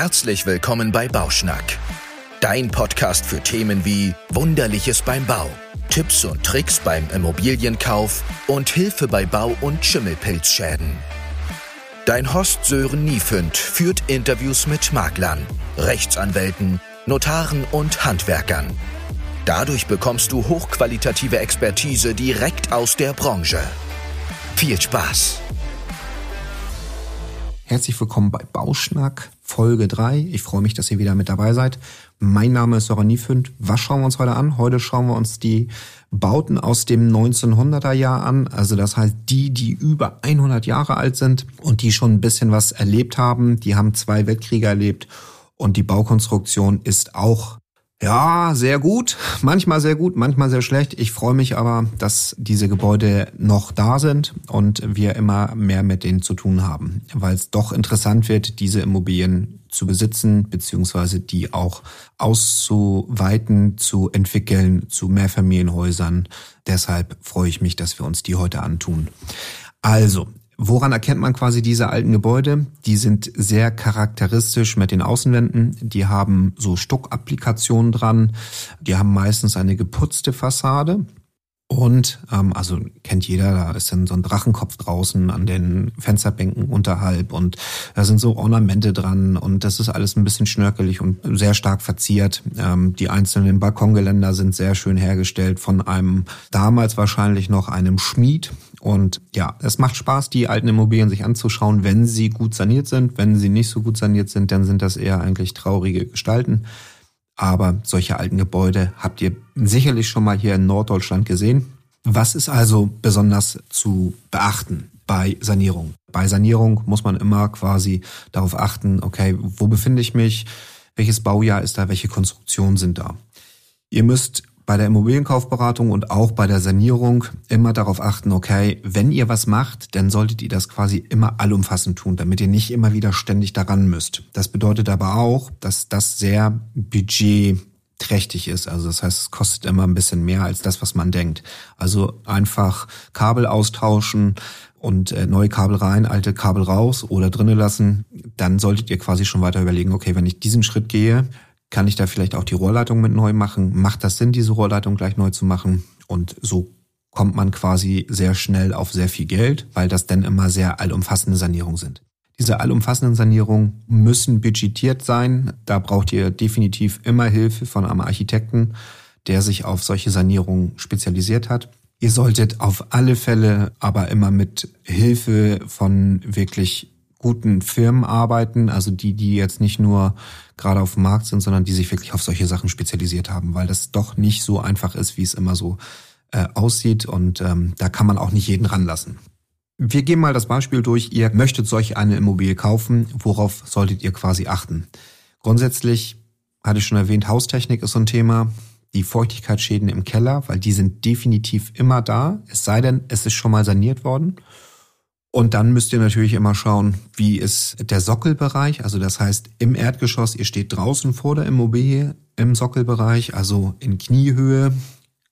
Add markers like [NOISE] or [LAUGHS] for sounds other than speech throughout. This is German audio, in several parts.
Herzlich willkommen bei Bauschnack, dein Podcast für Themen wie Wunderliches beim Bau, Tipps und Tricks beim Immobilienkauf und Hilfe bei Bau- und Schimmelpilzschäden. Dein Host Sören Niefünd führt Interviews mit Maklern, Rechtsanwälten, Notaren und Handwerkern. Dadurch bekommst du hochqualitative Expertise direkt aus der Branche. Viel Spaß! Herzlich willkommen bei Bauschnack Folge 3. Ich freue mich, dass ihr wieder mit dabei seid. Mein Name ist Sören Niefünd. Was schauen wir uns heute an? Heute schauen wir uns die Bauten aus dem 1900er Jahr an. Also das heißt die, die über 100 Jahre alt sind und die schon ein bisschen was erlebt haben. Die haben zwei Weltkriege erlebt und die Baukonstruktion ist auch ja, sehr gut. Manchmal sehr gut, manchmal sehr schlecht. Ich freue mich aber, dass diese Gebäude noch da sind und wir immer mehr mit denen zu tun haben, weil es doch interessant wird, diese Immobilien zu besitzen, beziehungsweise die auch auszuweiten, zu entwickeln zu Mehrfamilienhäusern. Deshalb freue ich mich, dass wir uns die heute antun. Also, Woran erkennt man quasi diese alten Gebäude? Die sind sehr charakteristisch mit den Außenwänden. Die haben so Stuckapplikationen dran. Die haben meistens eine geputzte Fassade. Und, ähm, also kennt jeder, da ist dann so ein Drachenkopf draußen an den Fensterbänken unterhalb und da sind so Ornamente dran und das ist alles ein bisschen schnörkelig und sehr stark verziert. Ähm, die einzelnen Balkongeländer sind sehr schön hergestellt von einem damals wahrscheinlich noch einem Schmied. Und ja, es macht Spaß, die alten Immobilien sich anzuschauen, wenn sie gut saniert sind. Wenn sie nicht so gut saniert sind, dann sind das eher eigentlich traurige Gestalten. Aber solche alten Gebäude habt ihr sicherlich schon mal hier in Norddeutschland gesehen. Was ist also besonders zu beachten bei Sanierung? Bei Sanierung muss man immer quasi darauf achten, okay, wo befinde ich mich? Welches Baujahr ist da? Welche Konstruktionen sind da? Ihr müsst bei der Immobilienkaufberatung und auch bei der Sanierung immer darauf achten, okay, wenn ihr was macht, dann solltet ihr das quasi immer allumfassend tun, damit ihr nicht immer wieder ständig daran müsst. Das bedeutet aber auch, dass das sehr budgetträchtig ist. Also das heißt, es kostet immer ein bisschen mehr als das, was man denkt. Also einfach Kabel austauschen und äh, neue Kabel rein, alte Kabel raus oder drinnen lassen, dann solltet ihr quasi schon weiter überlegen, okay, wenn ich diesen Schritt gehe, kann ich da vielleicht auch die Rohrleitung mit neu machen? Macht das Sinn, diese Rohrleitung gleich neu zu machen? Und so kommt man quasi sehr schnell auf sehr viel Geld, weil das dann immer sehr allumfassende Sanierungen sind. Diese allumfassenden Sanierungen müssen budgetiert sein. Da braucht ihr definitiv immer Hilfe von einem Architekten, der sich auf solche Sanierungen spezialisiert hat. Ihr solltet auf alle Fälle aber immer mit Hilfe von wirklich guten Firmen arbeiten, also die, die jetzt nicht nur gerade auf dem Markt sind, sondern die sich wirklich auf solche Sachen spezialisiert haben, weil das doch nicht so einfach ist, wie es immer so äh, aussieht und ähm, da kann man auch nicht jeden ranlassen. Wir gehen mal das Beispiel durch. Ihr möchtet solch eine Immobilie kaufen. Worauf solltet ihr quasi achten? Grundsätzlich hatte ich schon erwähnt, Haustechnik ist so ein Thema. Die Feuchtigkeitsschäden im Keller, weil die sind definitiv immer da. Es sei denn, es ist schon mal saniert worden. Und dann müsst ihr natürlich immer schauen, wie ist der Sockelbereich. Also das heißt, im Erdgeschoss, ihr steht draußen vor der Immobilie im Sockelbereich, also in Kniehöhe.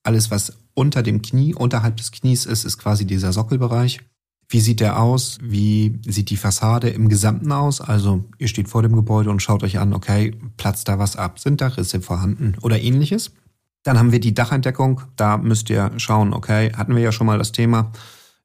Alles, was unter dem Knie, unterhalb des Knies ist, ist quasi dieser Sockelbereich. Wie sieht der aus? Wie sieht die Fassade im Gesamten aus? Also ihr steht vor dem Gebäude und schaut euch an, okay, platzt da was ab? Sind da Risse vorhanden oder ähnliches? Dann haben wir die Dachentdeckung. Da müsst ihr schauen, okay, hatten wir ja schon mal das Thema.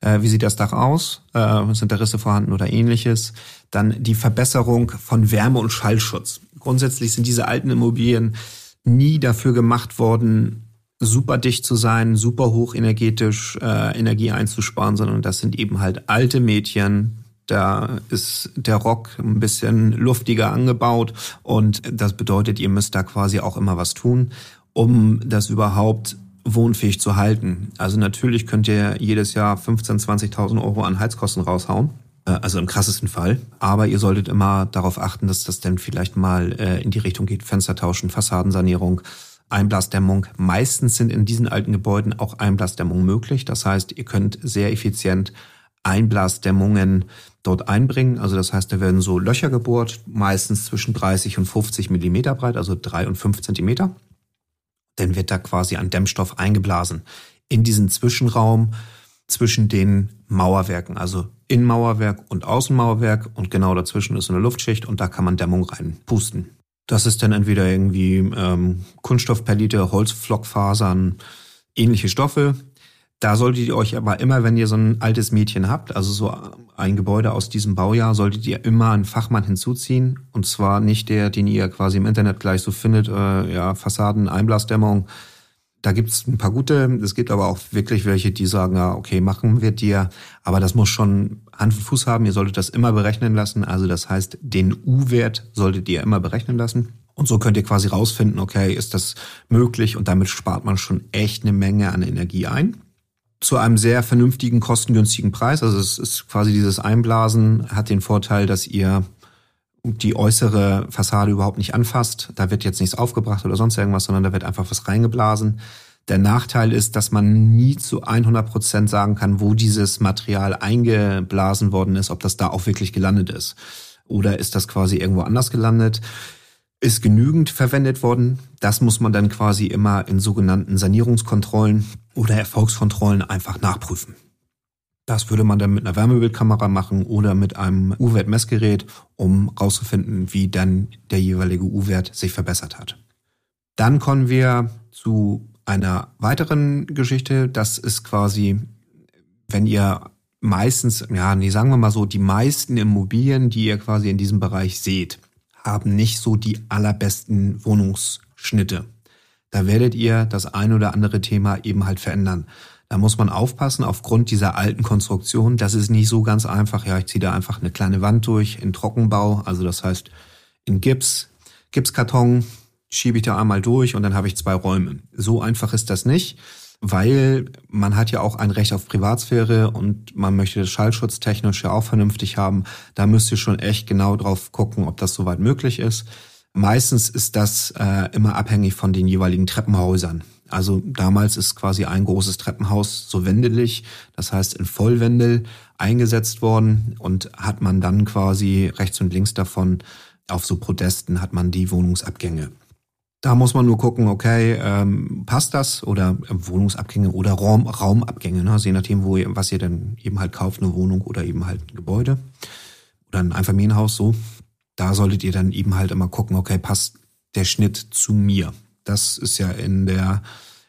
Äh, wie sieht das Dach aus? Äh, sind da Risse vorhanden oder ähnliches? Dann die Verbesserung von Wärme- und Schallschutz. Grundsätzlich sind diese alten Immobilien nie dafür gemacht worden, super dicht zu sein, super hochenergetisch äh, Energie einzusparen, sondern das sind eben halt alte Mädchen. Da ist der Rock ein bisschen luftiger angebaut und das bedeutet, ihr müsst da quasi auch immer was tun, um das überhaupt wohnfähig zu halten. Also natürlich könnt ihr jedes Jahr 15.000, 20.000 Euro an Heizkosten raushauen. Äh, also im krassesten Fall. Aber ihr solltet immer darauf achten, dass das dann vielleicht mal äh, in die Richtung geht. Fenster tauschen, Fassadensanierung, Einblasdämmung. Meistens sind in diesen alten Gebäuden auch Einblasdämmungen möglich. Das heißt, ihr könnt sehr effizient Einblasdämmungen dort einbringen. Also das heißt, da werden so Löcher gebohrt, meistens zwischen 30 und 50 Millimeter breit, also drei und fünf Zentimeter dann wird da quasi ein Dämmstoff eingeblasen. In diesen Zwischenraum zwischen den Mauerwerken, also Innenmauerwerk und Außenmauerwerk und genau dazwischen ist eine Luftschicht und da kann man Dämmung reinpusten. Das ist dann entweder irgendwie ähm, Kunststoffperlite, Holzflockfasern, ähnliche Stoffe. Da solltet ihr euch aber immer, wenn ihr so ein altes Mädchen habt, also so ein Gebäude aus diesem Baujahr, solltet ihr immer einen Fachmann hinzuziehen. Und zwar nicht der, den ihr quasi im Internet gleich so findet, äh, ja, Fassaden, Einblasdämmung, da gibt's ein paar gute, es gibt aber auch wirklich welche, die sagen, ja, okay, machen wir dir, aber das muss schon Hand und Fuß haben, ihr solltet das immer berechnen lassen, also das heißt, den U-Wert solltet ihr immer berechnen lassen. Und so könnt ihr quasi rausfinden, okay, ist das möglich und damit spart man schon echt eine Menge an Energie ein. Zu einem sehr vernünftigen, kostengünstigen Preis. Also es ist quasi dieses Einblasen hat den Vorteil, dass ihr die äußere Fassade überhaupt nicht anfasst. Da wird jetzt nichts aufgebracht oder sonst irgendwas, sondern da wird einfach was reingeblasen. Der Nachteil ist, dass man nie zu 100 Prozent sagen kann, wo dieses Material eingeblasen worden ist, ob das da auch wirklich gelandet ist. Oder ist das quasi irgendwo anders gelandet? Ist genügend verwendet worden? Das muss man dann quasi immer in sogenannten Sanierungskontrollen oder Erfolgskontrollen einfach nachprüfen. Das würde man dann mit einer Wärmebildkamera machen oder mit einem U-Wert-Messgerät, um rauszufinden, wie dann der jeweilige U-Wert sich verbessert hat. Dann kommen wir zu einer weiteren Geschichte. Das ist quasi, wenn ihr meistens, ja, nee, sagen wir mal so, die meisten Immobilien, die ihr quasi in diesem Bereich seht, haben nicht so die allerbesten Wohnungsschnitte. Da werdet ihr das ein oder andere Thema eben halt verändern. Da muss man aufpassen, aufgrund dieser alten Konstruktion, das ist nicht so ganz einfach. Ja, ich ziehe da einfach eine kleine Wand durch in Trockenbau, also das heißt in Gips, Gipskarton, schiebe ich da einmal durch und dann habe ich zwei Räume. So einfach ist das nicht, weil man hat ja auch ein Recht auf Privatsphäre und man möchte das schallschutztechnisch ja auch vernünftig haben. Da müsst ihr schon echt genau drauf gucken, ob das soweit möglich ist. Meistens ist das äh, immer abhängig von den jeweiligen Treppenhäusern. Also damals ist quasi ein großes Treppenhaus so wendelig, das heißt in Vollwendel eingesetzt worden und hat man dann quasi rechts und links davon auf so Protesten hat man die Wohnungsabgänge. Da muss man nur gucken, okay, ähm, passt das oder äh, Wohnungsabgänge oder Raum, Raumabgänge, ne? also je nachdem, wo ihr, was ihr denn eben halt kauft, eine Wohnung oder eben halt ein Gebäude oder ein Einfamilienhaus so. Da solltet ihr dann eben halt immer gucken, okay, passt der Schnitt zu mir. Das ist ja in der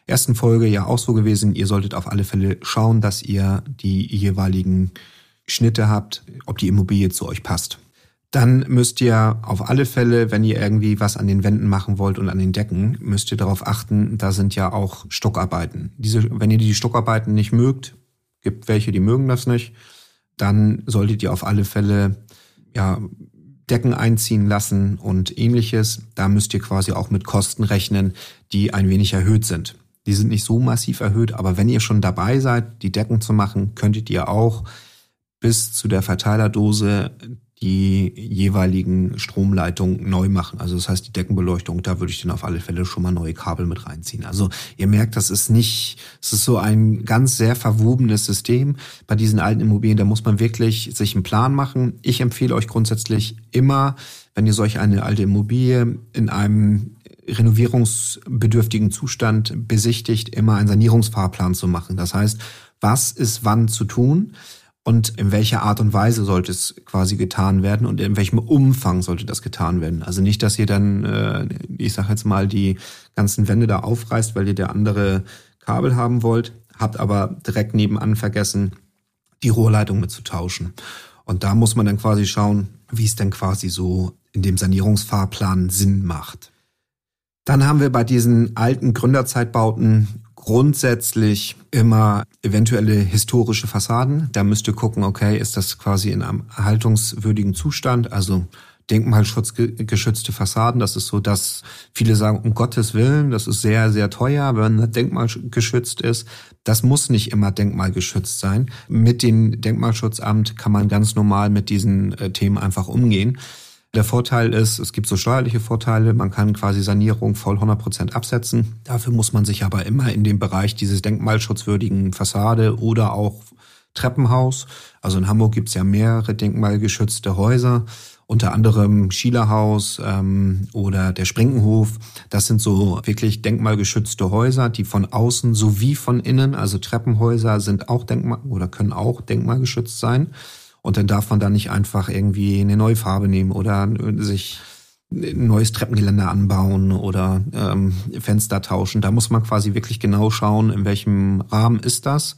ersten Folge ja auch so gewesen. Ihr solltet auf alle Fälle schauen, dass ihr die jeweiligen Schnitte habt, ob die Immobilie zu euch passt. Dann müsst ihr auf alle Fälle, wenn ihr irgendwie was an den Wänden machen wollt und an den Decken, müsst ihr darauf achten, da sind ja auch Stockarbeiten. Diese, wenn ihr die Stockarbeiten nicht mögt, gibt welche, die mögen das nicht, dann solltet ihr auf alle Fälle ja Decken einziehen lassen und ähnliches. Da müsst ihr quasi auch mit Kosten rechnen, die ein wenig erhöht sind. Die sind nicht so massiv erhöht, aber wenn ihr schon dabei seid, die Decken zu machen, könntet ihr auch bis zu der Verteilerdose die jeweiligen Stromleitungen neu machen. Also das heißt, die Deckenbeleuchtung, da würde ich dann auf alle Fälle schon mal neue Kabel mit reinziehen. Also ihr merkt, das ist nicht, es ist so ein ganz sehr verwobenes System. Bei diesen alten Immobilien, da muss man wirklich sich einen Plan machen. Ich empfehle euch grundsätzlich immer, wenn ihr solch eine alte Immobilie in einem renovierungsbedürftigen Zustand besichtigt, immer einen Sanierungsfahrplan zu machen. Das heißt, was ist wann zu tun? Und in welcher Art und Weise sollte es quasi getan werden und in welchem Umfang sollte das getan werden. Also nicht, dass ihr dann, äh, ich sage jetzt mal, die ganzen Wände da aufreißt, weil ihr der andere Kabel haben wollt, habt aber direkt nebenan vergessen, die Rohrleitung mitzutauschen. Und da muss man dann quasi schauen, wie es denn quasi so in dem Sanierungsfahrplan Sinn macht. Dann haben wir bei diesen alten Gründerzeitbauten grundsätzlich immer eventuelle historische Fassaden. Da müsst ihr gucken, okay, ist das quasi in einem erhaltungswürdigen Zustand, also denkmalschutzgeschützte Fassaden. Das ist so, dass viele sagen, um Gottes Willen, das ist sehr, sehr teuer, wenn denkmalgeschützt ist. Das muss nicht immer denkmalgeschützt sein. Mit dem Denkmalschutzamt kann man ganz normal mit diesen äh, Themen einfach umgehen. Der Vorteil ist, es gibt so steuerliche Vorteile, man kann quasi Sanierung voll 100 Prozent absetzen. Dafür muss man sich aber immer in dem Bereich dieses denkmalschutzwürdigen Fassade oder auch Treppenhaus. Also in Hamburg gibt's ja mehrere denkmalgeschützte Häuser unter anderem Schielerhaus ähm, oder der Sprinkenhof. Das sind so wirklich denkmalgeschützte Häuser, die von außen sowie von innen, also Treppenhäuser sind auch denkmal oder können auch denkmalgeschützt sein. Und dann darf man da nicht einfach irgendwie eine neue Farbe nehmen oder sich ein neues Treppengeländer anbauen oder ähm, Fenster tauschen. Da muss man quasi wirklich genau schauen, in welchem Rahmen ist das.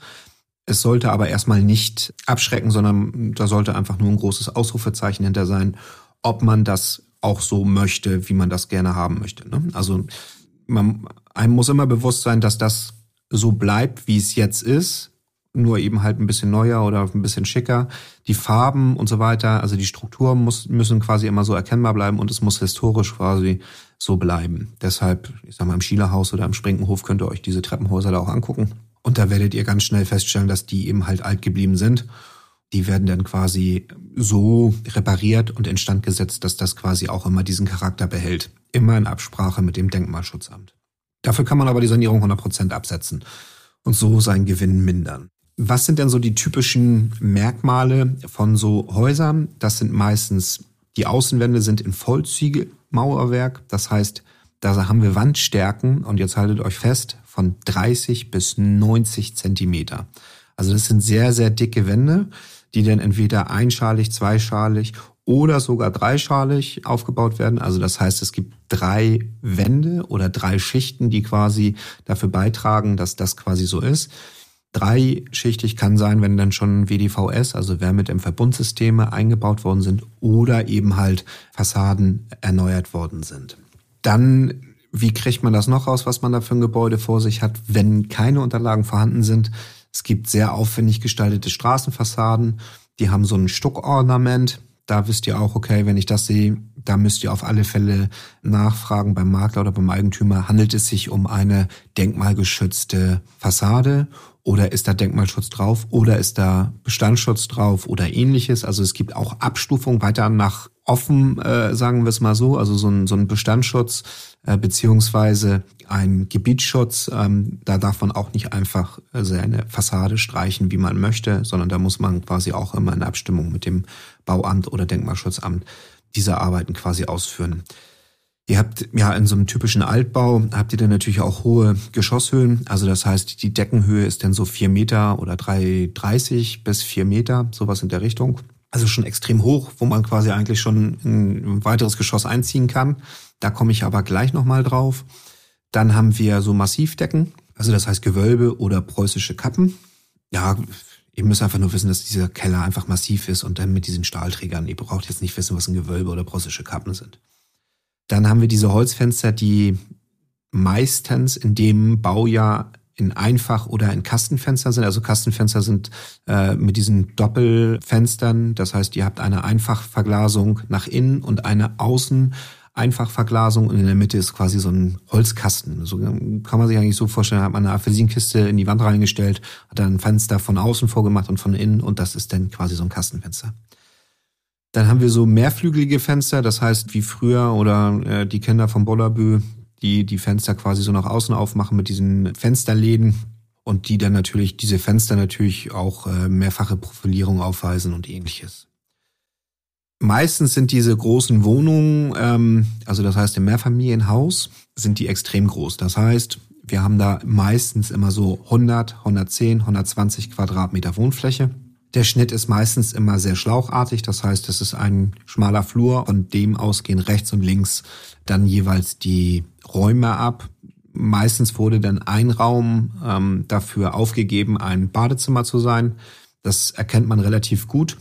Es sollte aber erstmal nicht abschrecken, sondern da sollte einfach nur ein großes Ausrufezeichen hinter sein, ob man das auch so möchte, wie man das gerne haben möchte. Ne? Also man, einem muss immer bewusst sein, dass das so bleibt, wie es jetzt ist, nur eben halt ein bisschen neuer oder ein bisschen schicker. Die Farben und so weiter, also die Strukturen muss, müssen quasi immer so erkennbar bleiben und es muss historisch quasi so bleiben. Deshalb, ich sag mal, im Schielerhaus oder im Sprinkenhof könnt ihr euch diese Treppenhäuser da auch angucken. Und da werdet ihr ganz schnell feststellen, dass die eben halt alt geblieben sind. Die werden dann quasi so repariert und instand gesetzt, dass das quasi auch immer diesen Charakter behält. Immer in Absprache mit dem Denkmalschutzamt. Dafür kann man aber die Sanierung 100% absetzen und so seinen Gewinn mindern. Was sind denn so die typischen Merkmale von so Häusern? Das sind meistens, die Außenwände sind in Vollziegelmauerwerk. Das heißt, da haben wir Wandstärken und jetzt haltet euch fest, von 30 bis 90 Zentimeter. Also das sind sehr, sehr dicke Wände, die dann entweder einschalig, zweischalig oder sogar dreischalig aufgebaut werden. Also das heißt, es gibt drei Wände oder drei Schichten, die quasi dafür beitragen, dass das quasi so ist. Dreischichtig kann sein, wenn dann schon WDVS, also Wärmedämmverbundsysteme eingebaut worden sind oder eben halt Fassaden erneuert worden sind. Dann wie kriegt man das noch raus, was man da für ein Gebäude vor sich hat, wenn keine Unterlagen vorhanden sind? Es gibt sehr aufwendig gestaltete Straßenfassaden, die haben so ein Stuckornament. Da wisst ihr auch, okay, wenn ich das sehe, da müsst ihr auf alle Fälle nachfragen beim Makler oder beim Eigentümer, handelt es sich um eine denkmalgeschützte Fassade oder ist da Denkmalschutz drauf oder ist da Bestandsschutz drauf oder ähnliches. Also es gibt auch Abstufungen weiter nach offen, äh, sagen wir es mal so, also so ein, so ein Bestandsschutz äh, beziehungsweise ein Gebietsschutz. Ähm, da darf man auch nicht einfach äh, seine Fassade streichen, wie man möchte, sondern da muss man quasi auch immer in Abstimmung mit dem Bauamt oder Denkmalschutzamt diese Arbeiten quasi ausführen. Ihr habt ja in so einem typischen Altbau habt ihr dann natürlich auch hohe Geschosshöhen. Also das heißt, die Deckenhöhe ist dann so vier Meter oder 3,30 bis vier Meter, sowas in der Richtung. Also schon extrem hoch, wo man quasi eigentlich schon ein weiteres Geschoss einziehen kann. Da komme ich aber gleich nochmal drauf. Dann haben wir so Massivdecken, also das heißt Gewölbe oder preußische Kappen. Ja, ihr müsst einfach nur wissen, dass dieser Keller einfach massiv ist und dann mit diesen Stahlträgern. Ihr braucht jetzt nicht wissen, was ein Gewölbe oder preußische Kappen sind. Dann haben wir diese Holzfenster, die meistens in dem Baujahr in Einfach- oder in Kastenfenster sind. Also Kastenfenster sind äh, mit diesen Doppelfenstern. Das heißt, ihr habt eine Einfachverglasung nach innen und eine Außen Einfachverglasung und in der Mitte ist quasi so ein Holzkasten. So kann man sich eigentlich so vorstellen, hat man eine Apfelsinkiste in die Wand reingestellt, hat dann ein Fenster von außen vorgemacht und von innen und das ist dann quasi so ein Kastenfenster. Dann haben wir so mehrflügelige Fenster, das heißt wie früher oder äh, die Kinder vom Bollerbü, die die Fenster quasi so nach außen aufmachen mit diesen Fensterläden und die dann natürlich, diese Fenster natürlich auch äh, mehrfache Profilierung aufweisen und ähnliches. Meistens sind diese großen Wohnungen, ähm, also das heißt im Mehrfamilienhaus, sind die extrem groß. Das heißt, wir haben da meistens immer so 100, 110, 120 Quadratmeter Wohnfläche. Der Schnitt ist meistens immer sehr schlauchartig, das heißt, es ist ein schmaler Flur und dem ausgehen rechts und links dann jeweils die Räume ab. Meistens wurde dann ein Raum ähm, dafür aufgegeben, ein Badezimmer zu sein. Das erkennt man relativ gut.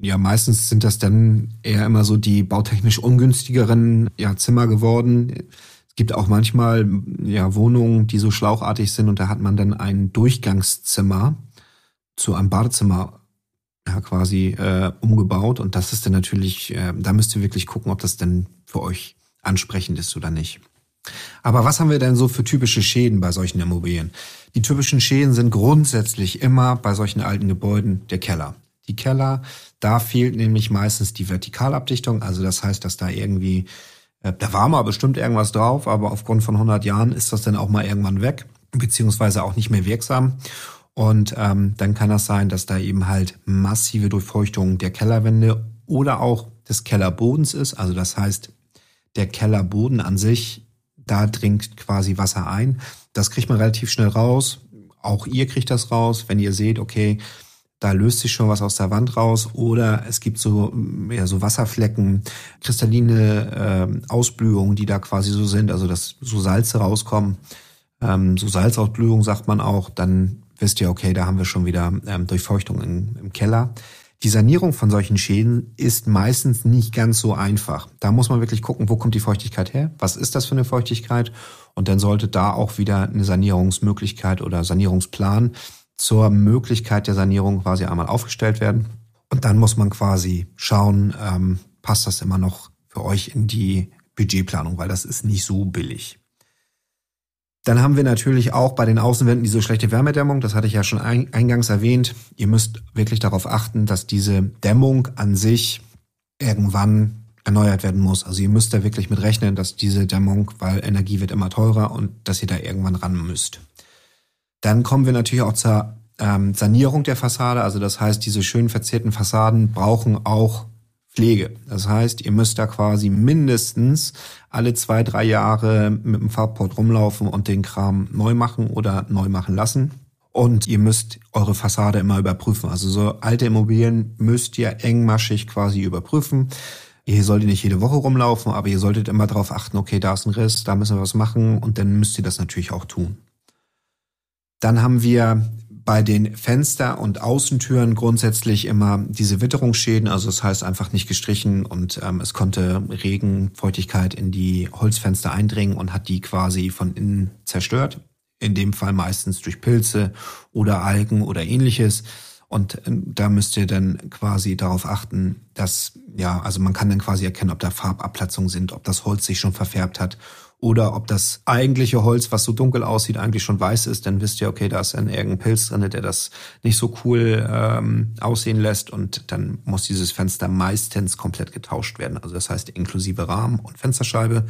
Ja, meistens sind das dann eher immer so die bautechnisch ungünstigeren ja, Zimmer geworden. Es gibt auch manchmal ja Wohnungen, die so schlauchartig sind und da hat man dann ein Durchgangszimmer zu einem Badezimmer ja, quasi äh, umgebaut. Und das ist dann natürlich, äh, da müsst ihr wirklich gucken, ob das denn für euch ansprechend ist oder nicht. Aber was haben wir denn so für typische Schäden bei solchen Immobilien? Die typischen Schäden sind grundsätzlich immer bei solchen alten Gebäuden der Keller. Die Keller, da fehlt nämlich meistens die Vertikalabdichtung. Also das heißt, dass da irgendwie, äh, da war mal bestimmt irgendwas drauf, aber aufgrund von 100 Jahren ist das dann auch mal irgendwann weg, beziehungsweise auch nicht mehr wirksam. Und ähm, dann kann das sein, dass da eben halt massive Durchfeuchtung der Kellerwände oder auch des Kellerbodens ist. Also das heißt, der Kellerboden an sich, da dringt quasi Wasser ein. Das kriegt man relativ schnell raus. Auch ihr kriegt das raus, wenn ihr seht, okay, da löst sich schon was aus der Wand raus oder es gibt so, ja, so Wasserflecken, kristalline äh, Ausblühungen, die da quasi so sind, also dass so Salze rauskommen, ähm, so Salzausblühung sagt man auch, dann wisst ihr, okay, da haben wir schon wieder ähm, Durchfeuchtung in, im Keller. Die Sanierung von solchen Schäden ist meistens nicht ganz so einfach. Da muss man wirklich gucken, wo kommt die Feuchtigkeit her? Was ist das für eine Feuchtigkeit? Und dann sollte da auch wieder eine Sanierungsmöglichkeit oder Sanierungsplan zur Möglichkeit der Sanierung quasi einmal aufgestellt werden. Und dann muss man quasi schauen, ähm, passt das immer noch für euch in die Budgetplanung, weil das ist nicht so billig. Dann haben wir natürlich auch bei den Außenwänden diese schlechte Wärmedämmung. Das hatte ich ja schon eingangs erwähnt. Ihr müsst wirklich darauf achten, dass diese Dämmung an sich irgendwann erneuert werden muss. Also ihr müsst da wirklich mit rechnen, dass diese Dämmung, weil Energie wird immer teurer und dass ihr da irgendwann ran müsst. Dann kommen wir natürlich auch zur ähm, Sanierung der Fassade. Also das heißt, diese schön verzierten Fassaden brauchen auch Pflege. Das heißt, ihr müsst da quasi mindestens alle zwei, drei Jahre mit dem Farbport rumlaufen und den Kram neu machen oder neu machen lassen. Und ihr müsst eure Fassade immer überprüfen. Also so alte Immobilien müsst ihr engmaschig quasi überprüfen. Ihr solltet nicht jede Woche rumlaufen, aber ihr solltet immer darauf achten, okay, da ist ein Riss, da müssen wir was machen und dann müsst ihr das natürlich auch tun. Dann haben wir bei den Fenster- und Außentüren grundsätzlich immer diese Witterungsschäden, also das heißt einfach nicht gestrichen und ähm, es konnte Regenfeuchtigkeit in die Holzfenster eindringen und hat die quasi von innen zerstört. In dem Fall meistens durch Pilze oder Algen oder ähnliches. Und ähm, da müsst ihr dann quasi darauf achten, dass, ja, also man kann dann quasi erkennen, ob da Farbabplatzungen sind, ob das Holz sich schon verfärbt hat oder ob das eigentliche Holz, was so dunkel aussieht, eigentlich schon weiß ist, dann wisst ihr, okay, da ist dann irgendein Pilz drin, der das nicht so cool ähm, aussehen lässt und dann muss dieses Fenster meistens komplett getauscht werden. Also das heißt inklusive Rahmen und Fensterscheibe.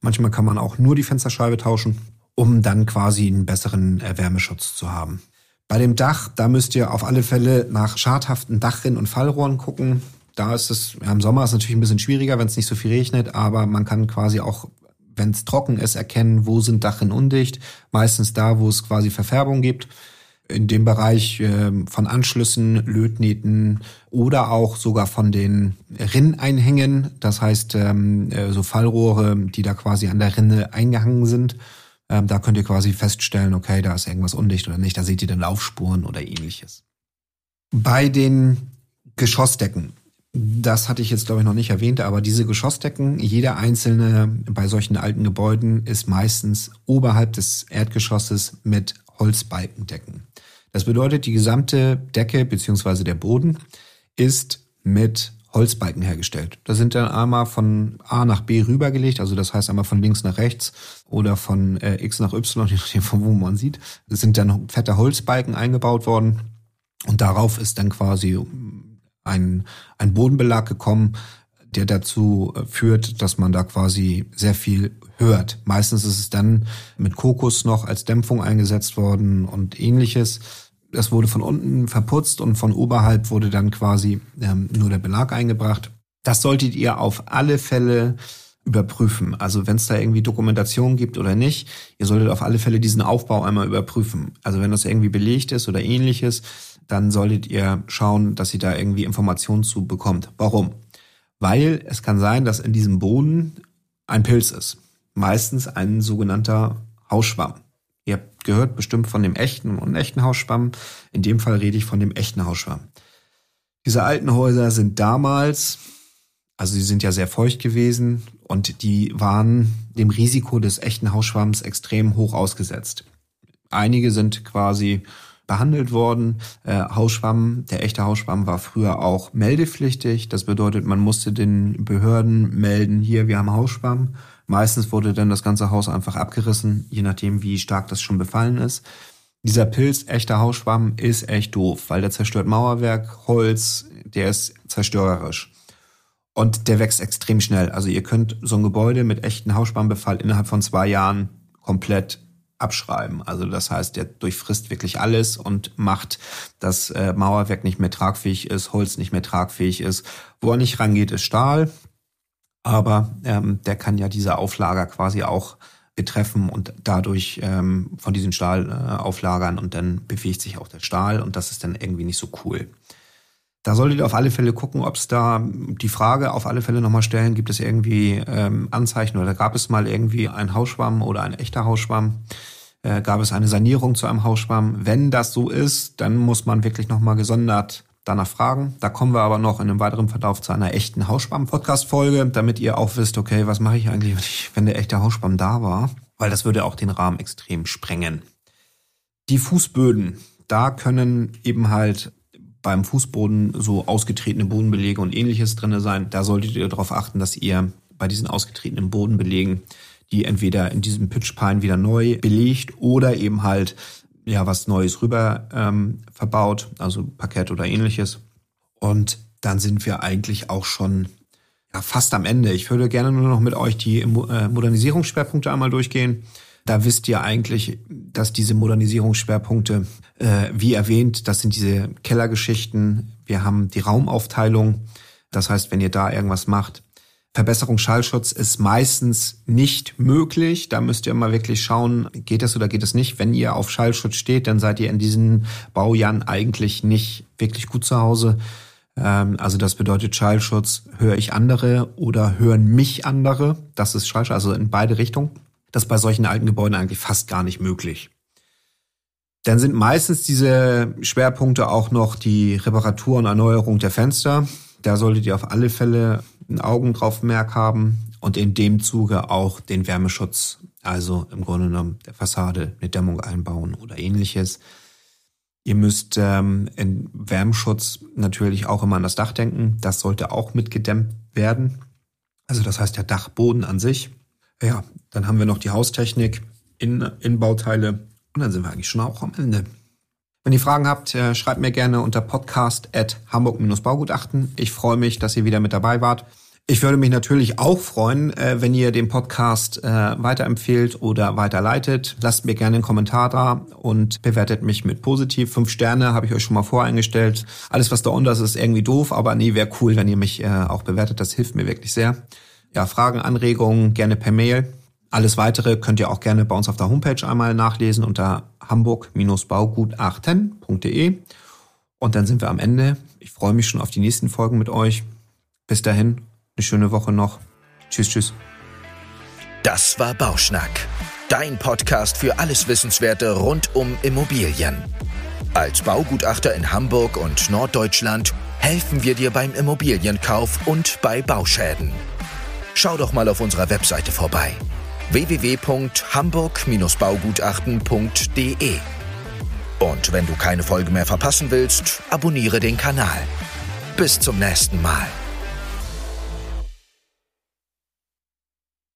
Manchmal kann man auch nur die Fensterscheibe tauschen, um dann quasi einen besseren äh, Wärmeschutz zu haben. Bei dem Dach, da müsst ihr auf alle Fälle nach schadhaften Dachrinnen und Fallrohren gucken. Da ist es, ja, im Sommer ist es natürlich ein bisschen schwieriger, wenn es nicht so viel regnet, aber man kann quasi auch wenn es trocken ist, erkennen, wo sind Dachen undicht. Meistens da, wo es quasi Verfärbung gibt. In dem Bereich äh, von Anschlüssen, Lötnähten oder auch sogar von den Rinneinhängen. Das heißt, ähm, äh, so Fallrohre, die da quasi an der Rinne eingehangen sind. Ähm, da könnt ihr quasi feststellen, okay, da ist irgendwas undicht oder nicht. Da seht ihr dann Laufspuren oder ähnliches. Bei den Geschossdecken das hatte ich jetzt, glaube ich, noch nicht erwähnt, aber diese Geschossdecken, jeder einzelne bei solchen alten Gebäuden ist meistens oberhalb des Erdgeschosses mit Holzbalkendecken. Das bedeutet, die gesamte Decke beziehungsweise der Boden ist mit Holzbalken hergestellt. Da sind dann einmal von A nach B rübergelegt, also das heißt einmal von links nach rechts oder von äh, X nach Y, [LAUGHS] je nachdem von wo man sieht. Sind dann fette Holzbalken eingebaut worden und darauf ist dann quasi ein, ein Bodenbelag gekommen, der dazu äh, führt, dass man da quasi sehr viel hört. Meistens ist es dann mit Kokos noch als Dämpfung eingesetzt worden und ähnliches. Das wurde von unten verputzt und von oberhalb wurde dann quasi ähm, nur der Belag eingebracht. Das solltet ihr auf alle Fälle überprüfen. Also wenn es da irgendwie Dokumentation gibt oder nicht, ihr solltet auf alle Fälle diesen Aufbau einmal überprüfen. Also wenn das irgendwie belegt ist oder ähnliches, dann solltet ihr schauen, dass ihr da irgendwie Informationen zu bekommt. Warum? Weil es kann sein, dass in diesem Boden ein Pilz ist. Meistens ein sogenannter Hausschwamm. Ihr habt gehört bestimmt von dem echten und echten Hausschwamm. In dem Fall rede ich von dem echten Hausschwamm. Diese alten Häuser sind damals, also sie sind ja sehr feucht gewesen und die waren dem Risiko des echten Hausschwamms extrem hoch ausgesetzt. Einige sind quasi behandelt worden. Äh, Hausschwamm, der echte Hausschwamm war früher auch meldepflichtig. Das bedeutet, man musste den Behörden melden, hier, wir haben Hausschwamm. Meistens wurde dann das ganze Haus einfach abgerissen, je nachdem, wie stark das schon befallen ist. Dieser Pilz, echter Hausschwamm, ist echt doof, weil der zerstört Mauerwerk, Holz, der ist zerstörerisch. Und der wächst extrem schnell. Also ihr könnt so ein Gebäude mit echten Hausschwammbefall innerhalb von zwei Jahren komplett abschreiben. Also das heißt, der durchfrisst wirklich alles und macht, dass äh, Mauerwerk nicht mehr tragfähig ist, Holz nicht mehr tragfähig ist. Wo er nicht rangeht, ist Stahl. Aber ähm, der kann ja diese Auflager quasi auch betreffen und dadurch ähm, von diesem Stahl äh, auflagern und dann bewegt sich auch der Stahl und das ist dann irgendwie nicht so cool. Da solltet ihr auf alle Fälle gucken, ob es da die Frage auf alle Fälle nochmal stellen, gibt es irgendwie ähm, Anzeichen oder gab es mal irgendwie ein Hausschwamm oder ein echter Hausschwamm? Äh, gab es eine Sanierung zu einem Hausschwamm? Wenn das so ist, dann muss man wirklich nochmal gesondert danach fragen. Da kommen wir aber noch in einem weiteren Verlauf zu einer echten Hausschwamm-Podcast-Folge, damit ihr auch wisst, okay, was mache ich eigentlich, wenn der echte Hausschwamm da war? Weil das würde auch den Rahmen extrem sprengen. Die Fußböden, da können eben halt beim Fußboden so ausgetretene Bodenbelege und ähnliches drinne sein. Da solltet ihr darauf achten, dass ihr bei diesen ausgetretenen Bodenbelegen die entweder in diesem Pitchpine wieder neu belegt oder eben halt ja was Neues rüber ähm, verbaut, also Parkett oder ähnliches. Und dann sind wir eigentlich auch schon ja, fast am Ende. Ich würde gerne nur noch mit euch die äh, Modernisierungsschwerpunkte einmal durchgehen. Da wisst ihr eigentlich, dass diese Modernisierungsschwerpunkte, äh, wie erwähnt, das sind diese Kellergeschichten. Wir haben die Raumaufteilung. Das heißt, wenn ihr da irgendwas macht, Verbesserung Schallschutz ist meistens nicht möglich. Da müsst ihr mal wirklich schauen, geht es oder geht es nicht. Wenn ihr auf Schallschutz steht, dann seid ihr in diesen Baujahren eigentlich nicht wirklich gut zu Hause. Ähm, also das bedeutet Schallschutz, höre ich andere oder hören mich andere. Das ist Schallschutz, also in beide Richtungen. Das bei solchen alten Gebäuden eigentlich fast gar nicht möglich. Dann sind meistens diese Schwerpunkte auch noch die Reparatur und Erneuerung der Fenster. Da solltet ihr auf alle Fälle ein Augen drauf haben und in dem Zuge auch den Wärmeschutz, also im Grunde genommen der Fassade eine Dämmung einbauen oder ähnliches. Ihr müsst ähm, in Wärmeschutz natürlich auch immer an das Dach denken. Das sollte auch mitgedämmt werden. Also das heißt der Dachboden an sich. Ja, dann haben wir noch die Haustechnik, in, Innenbauteile und dann sind wir eigentlich schon auch am Ende. Wenn ihr Fragen habt, äh, schreibt mir gerne unter podcast at hamburg-baugutachten. Ich freue mich, dass ihr wieder mit dabei wart. Ich würde mich natürlich auch freuen, äh, wenn ihr den Podcast äh, weiterempfehlt oder weiterleitet. Lasst mir gerne einen Kommentar da und bewertet mich mit positiv. Fünf Sterne habe ich euch schon mal voreingestellt. Alles, was da unter ist, ist irgendwie doof, aber nee, wäre cool, wenn ihr mich auch bewertet. Das hilft mir wirklich sehr. Ja, Fragen, Anregungen gerne per Mail. Alles weitere könnt ihr auch gerne bei uns auf der Homepage einmal nachlesen unter hamburg-baugutachten.de. Und dann sind wir am Ende. Ich freue mich schon auf die nächsten Folgen mit euch. Bis dahin, eine schöne Woche noch. Tschüss, tschüss. Das war Bauschnack, dein Podcast für alles Wissenswerte rund um Immobilien. Als Baugutachter in Hamburg und Norddeutschland helfen wir dir beim Immobilienkauf und bei Bauschäden. Schau doch mal auf unserer Webseite vorbei www.hamburg-baugutachten.de. Und wenn du keine Folge mehr verpassen willst, abonniere den Kanal. Bis zum nächsten Mal.